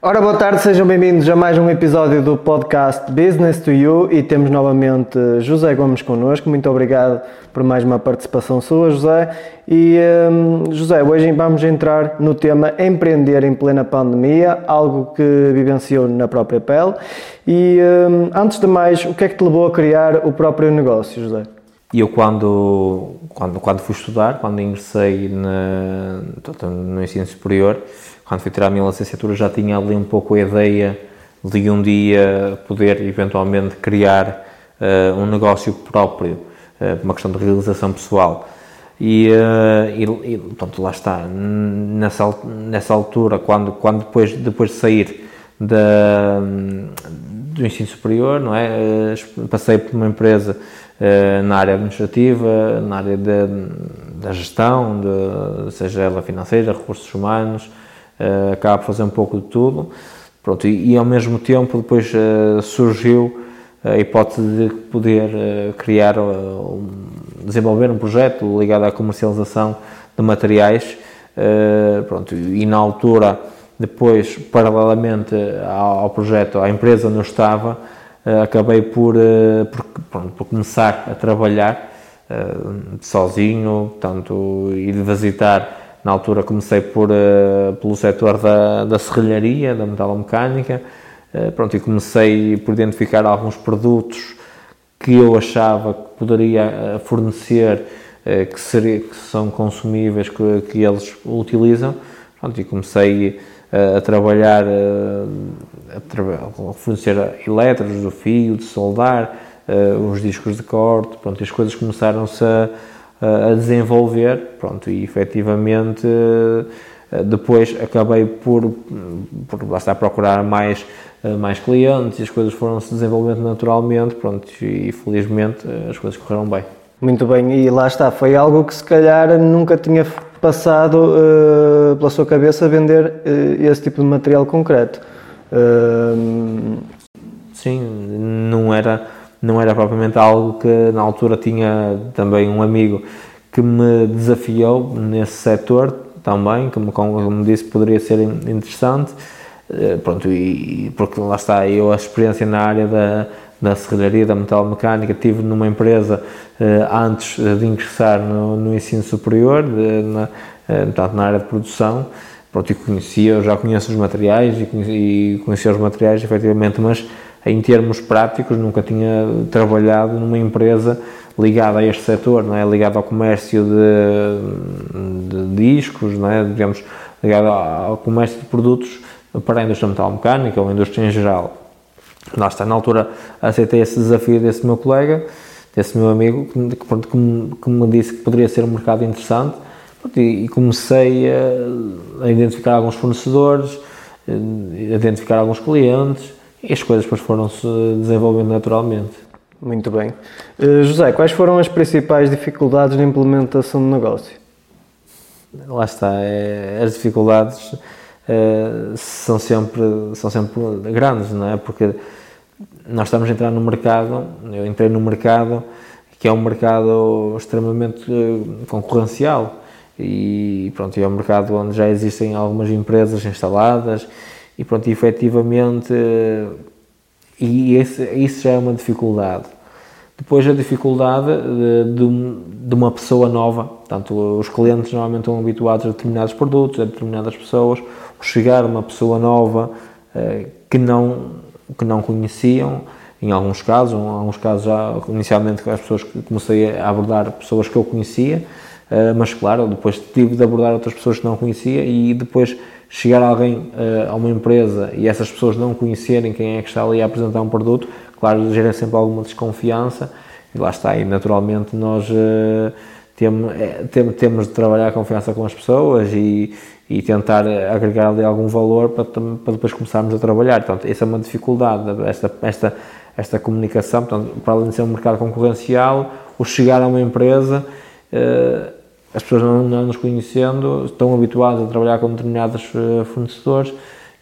Ora, boa tarde, sejam bem-vindos a mais um episódio do podcast Business to You e temos novamente José Gomes connosco. Muito obrigado por mais uma participação sua, José. E hum, José, hoje vamos entrar no tema empreender em plena pandemia, algo que vivenciou na própria pele. E hum, antes de mais, o que é que te levou a criar o próprio negócio, José? Eu quando, quando, quando fui estudar, quando ingressei na, no ensino superior, quando fui tirar a minha licenciatura já tinha ali um pouco a ideia de um dia poder eventualmente criar uh, um negócio próprio, uh, uma questão de realização pessoal. E, uh, e, e pronto, lá está, nessa, nessa altura, quando, quando depois, depois de sair da, do ensino superior, não é? passei por uma empresa na área administrativa, na área da, da gestão, de, seja ela financeira, recursos humanos, uh, acaba por fazer um pouco de tudo. Pronto, e, e ao mesmo tempo depois uh, surgiu a hipótese de poder criar, um, desenvolver um projeto ligado à comercialização de materiais. pronto, e na altura, depois, paralelamente ao, projeto, à empresa onde eu estava, acabei por, por, pronto, por começar a trabalhar sozinho, portanto, e de visitar na altura comecei por, pelo setor da, da serralharia, da metalomecânica, pronto, e comecei por identificar alguns produtos que eu achava que poderia eh, fornecer, que, seria, que são consumíveis, que, que eles utilizam, pronto, e comecei a trabalhar, a, tra a fornecer elétrodos, o fio, de soldar, os discos de corte, pronto, as coisas começaram-se a a desenvolver, pronto, e efetivamente depois acabei por, por basta procurar mais, mais clientes e as coisas foram se desenvolvendo naturalmente, pronto, e felizmente as coisas correram bem. Muito bem, e lá está, foi algo que se calhar nunca tinha passado uh, pela sua cabeça vender uh, esse tipo de material concreto. Uh... Sim, não era não era propriamente algo que na altura tinha também um amigo que me desafiou nesse setor também, que como me disse poderia ser interessante, pronto, e porque lá está, eu a experiência na área da, da serralharia, da metalomecânica, tive numa empresa eh, antes de ingressar no, no ensino superior, de, na, eh, portanto, na área de produção, pronto, e conhecia, eu já conheço os materiais e conhecia, conhecia os materiais efetivamente, mas em termos práticos, nunca tinha trabalhado numa empresa ligada a este setor, não é? ligada ao comércio de, de discos, não é? digamos, ligado ao comércio de produtos para a indústria metalmecânica ou a indústria em geral. Lá está, na altura aceitei esse desafio desse meu colega, desse meu amigo, que, que, me, que me disse que poderia ser um mercado interessante e, e comecei a, a identificar alguns fornecedores, a identificar alguns clientes e as coisas depois foram-se desenvolvendo naturalmente. Muito bem. Uh, José, quais foram as principais dificuldades na implementação do negócio? Lá está, é, as dificuldades é, são, sempre, são sempre grandes, não é? Porque nós estamos a entrar no mercado, eu entrei no mercado que é um mercado extremamente eh, concorrencial e pronto, é um mercado onde já existem algumas empresas instaladas e pronto, efetivamente, e esse, isso já é uma dificuldade. Depois a dificuldade de, de, de, uma pessoa nova, portanto, os clientes normalmente estão habituados a determinados produtos, a determinadas pessoas, chegar uma pessoa nova eh, que, não, que não conheciam, em alguns casos, em alguns casos já inicialmente as pessoas que comecei a abordar pessoas que eu conhecia, eh, mas claro, depois tive de abordar outras pessoas que não conhecia e depois chegar alguém uh, a uma empresa e essas pessoas não conhecerem quem é que está ali a apresentar um produto, claro, gera sempre alguma desconfiança e lá está, e naturalmente nós uh, temos, é, temos de trabalhar a confiança com as pessoas e, e tentar agregar ali algum valor para, para depois começarmos a trabalhar. Portanto, essa é uma dificuldade, esta, esta, esta comunicação, portanto, para além de ser um mercado concorrencial, o chegar a uma empresa uh, as pessoas não, não nos conhecendo estão habituadas a trabalhar com determinados uh, fornecedores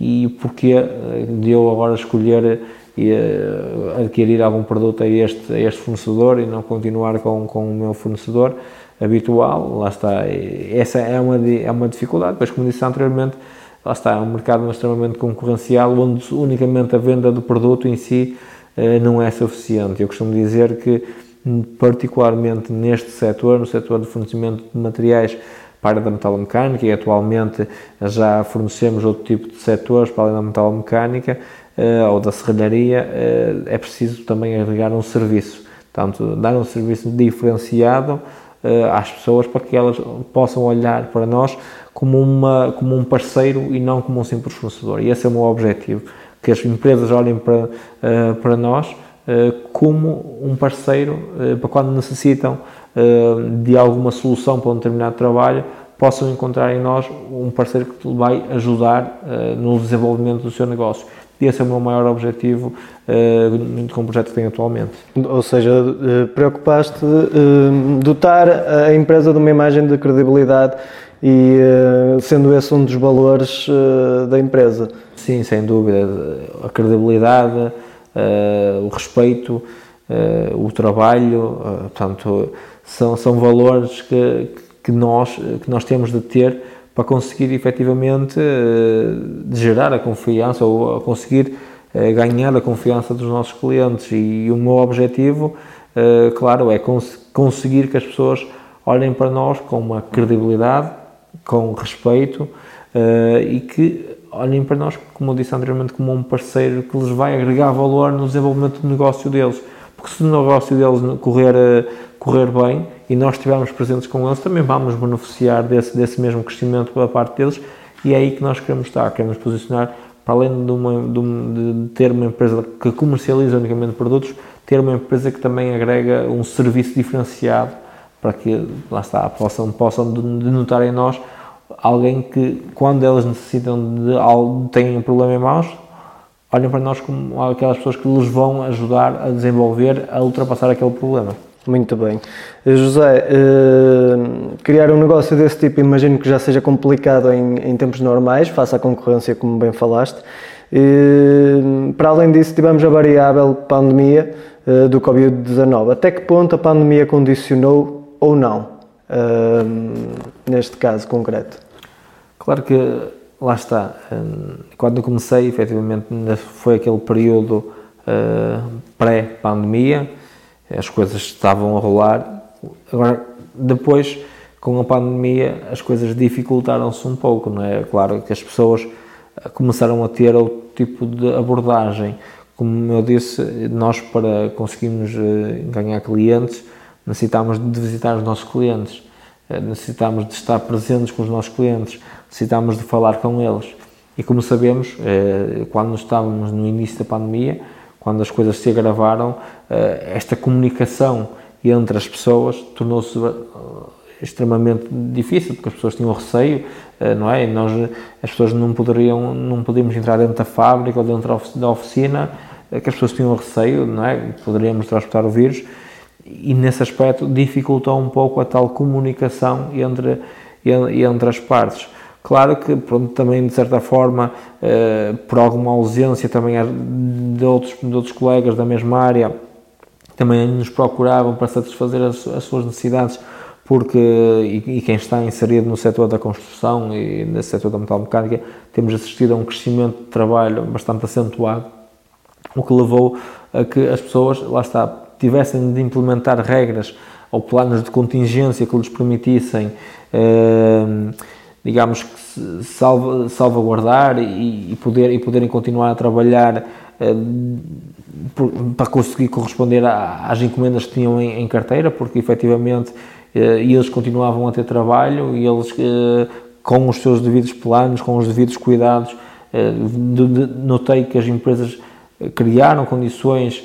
e porque eh, de eu agora escolher e uh, adquirir algum produto a este, a este fornecedor e não continuar com, com o meu fornecedor habitual, lá está. Essa é uma, é uma dificuldade, pois como disse anteriormente, lá está, é um mercado extremamente concorrencial, onde unicamente a venda do produto em si não é suficiente. Eu costumo dizer que, particularmente neste setor, no setor de fornecimento de materiais para a da metalomecânica e atualmente já fornecemos outro tipo de setores para além da metalomecânica uh, ou da serralharia, uh, é preciso também agregar um serviço. Portanto, dar um serviço diferenciado uh, às pessoas para que elas possam olhar para nós como, uma, como um parceiro e não como um simples fornecedor. E esse é o meu objetivo, que as empresas olhem para, para nós como um parceiro para quando necessitam de alguma solução para um determinado trabalho, possam encontrar em nós um parceiro que vai ajudar no desenvolvimento do seu negócio. E esse é o meu maior objetivo com o projeto que tenho atualmente. Ou seja, preocupaste dotar a empresa de uma imagem de credibilidade e sendo esse um dos valores da empresa. Sim, sem dúvida. A credibilidade, o respeito, o trabalho, portanto, são, são valores que, que, nós, que nós temos de ter para conseguir efetivamente eh, gerar a confiança ou a conseguir eh, ganhar a confiança dos nossos clientes. E o meu objetivo, eh, claro, é conseguir que as pessoas olhem para nós com uma credibilidade, com respeito e que olhem para nós, como eu disse anteriormente, como um parceiro que lhes vai agregar valor no desenvolvimento do negócio deles. Porque se o negócio deles correr, correr bem, e nós estivermos presentes com eles, também vamos beneficiar desse, desse mesmo crescimento pela parte deles e é aí que nós queremos estar, queremos posicionar para além de, uma, de, de ter uma empresa que comercializa unicamente produtos, ter uma empresa que também agrega um serviço diferenciado para que, lá está, possam, possam denotar em nós alguém que, quando elas necessitam de algo, têm um problema em mãos, olhem para nós como aquelas pessoas que lhes vão ajudar a desenvolver, a ultrapassar aquele problema. Muito bem. Eh, José, eh, criar um negócio desse tipo imagino que já seja complicado em, em tempos normais, face à concorrência, como bem falaste. Eh, para além disso, tivemos a variável pandemia do Covid-19. Até que ponto a pandemia condicionou ou não, neste caso concreto? Claro que lá está. Quando comecei, efetivamente, foi aquele período pré-pandemia as coisas estavam a rolar. Agora, depois, com a pandemia, as coisas dificultaram-se um pouco, não é? Claro que as pessoas eh, começaram a ter outro tipo de abordagem. Como eu disse, nós para conseguirmos eh, ganhar clientes, necessitamos de visitar os nossos clientes, eh, necessitamos de estar presentes com os nossos clientes, necessitamos de falar com eles. E como sabemos, quando estávamos no início da pandemia, quando as coisas se agravaram, eh, esta comunicação entre as pessoas tornou-se eh, extremamente difícil porque as pessoas tinham receio, eh, não é? E nós, as pessoas não poderiam, não podíamos entrar dentro da fábrica ou dentro da oficina, que as pessoas tinham receio, não é? Poderíamos transportar o vírus e nesse aspecto dificultou um pouco a tal comunicação entre, entre as partes. Claro que, pronto, também de certa forma, eh, por alguma ausência também de outros, de outros colegas da mesma área, também nos procuravam para satisfazer as, as suas necessidades, porque, e, e, quem está inserido no setor da construção e nesse setor da metalmecânica, temos assistido a um crescimento de trabalho bastante acentuado, o que levou a que as pessoas, lá está, tivessem de implementar regras ou planos de contingência que lhes permitissem. Eh, digamos que salva, salvaguardar e, e, poder, e poderem continuar a trabalhar eh, por, para conseguir corresponder às encomendas que tinham em, em carteira, porque efetivamente eh, eles continuavam a ter trabalho e eles eh, com os seus devidos planos, com os devidos cuidados, de, de, notei que as empresas criaram condições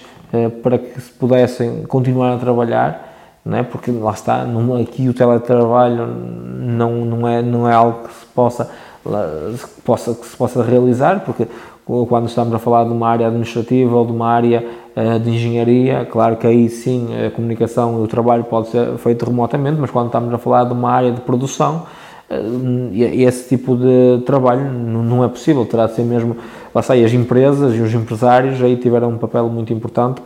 para que se pudessem continuar a trabalhar não é? porque lá está, aqui o teletrabalho não, não, é, não é algo que se possa, que possa, que se possa realizar, porque quando estamos a falar de uma área administrativa ou de uma área uh, de engenharia, claro que aí sim a comunicação e o trabalho pode ser feito remotamente, mas quando estamos a falar de uma área de produção, uh, esse tipo de trabalho não é possível, terá de ser mesmo, lá está, as empresas e os empresários aí tiveram um papel muito importante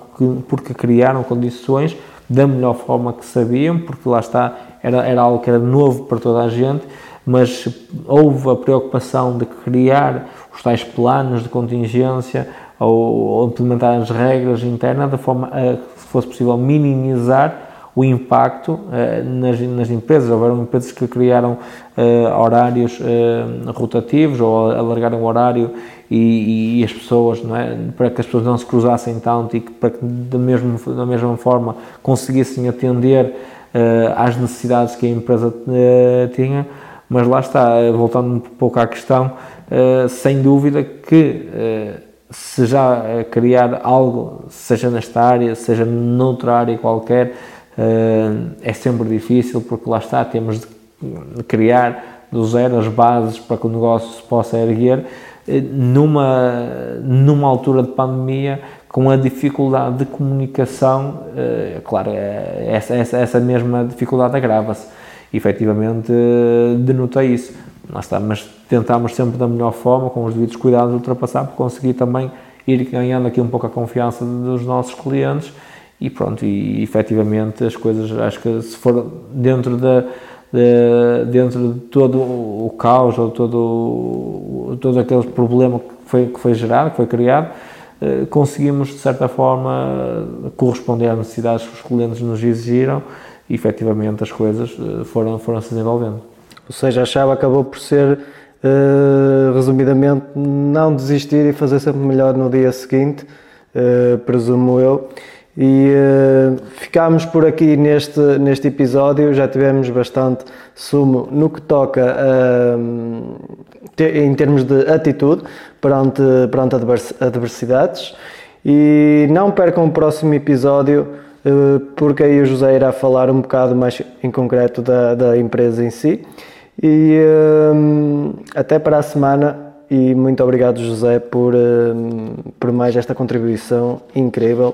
porque criaram condições da melhor forma que sabiam, porque lá está, era, era algo que era novo para toda a gente, mas houve a preocupação de criar os tais planos de contingência ou, ou implementar as regras internas de forma a, se fosse possível, minimizar o impacto uh, nas, nas, empresas. Houveram empresas que criaram uh, horários uh, rotativos ou alargaram o horário e, e, as pessoas, não é? para que as pessoas não se cruzassem tanto e que, para que da mesma, da mesma forma conseguissem atender às necessidades que a empresa tinha. Mas lá está, voltando um pouco à questão, sem dúvida que se já criar algo, seja nesta área, seja noutra área qualquer, é sempre difícil porque lá está, temos de criar do zero as bases para que o negócio se possa erguer eh, numa, numa altura de pandemia com a dificuldade de comunicação, uh, claro, essa, essa, essa mesma dificuldade agrava-se. Efetivamente, denotei isso. Lá está, mas tentámos sempre da melhor forma, com os devidos cuidados, ultrapassar para conseguir também ir ganhando aqui um pouco a confiança dos nossos clientes e pronto, e efetivamente as coisas, acho que se for dentro da de, dentro de todo o caos ou todo, todo aquele problema que foi, que foi gerado, que foi criado, eh, conseguimos de certa forma corresponder às necessidades que os clientes nos exigiram e efetivamente as coisas eh, foram, foram se desenvolvendo. Ou seja, a chave acabou por ser, uh, resumidamente, não desistir e fazer sempre melhor no dia seguinte, uh, presumo eu. E uh, ficámos por aqui neste, neste episódio, já tivemos bastante sumo no que toca uh, em termos de atitude perante, perante adversidades. E não percam o próximo episódio, uh, porque aí o José irá falar um bocado mais em concreto da, da empresa em si. E até para a semana e muito obrigado José por, por mais esta contribuição incrível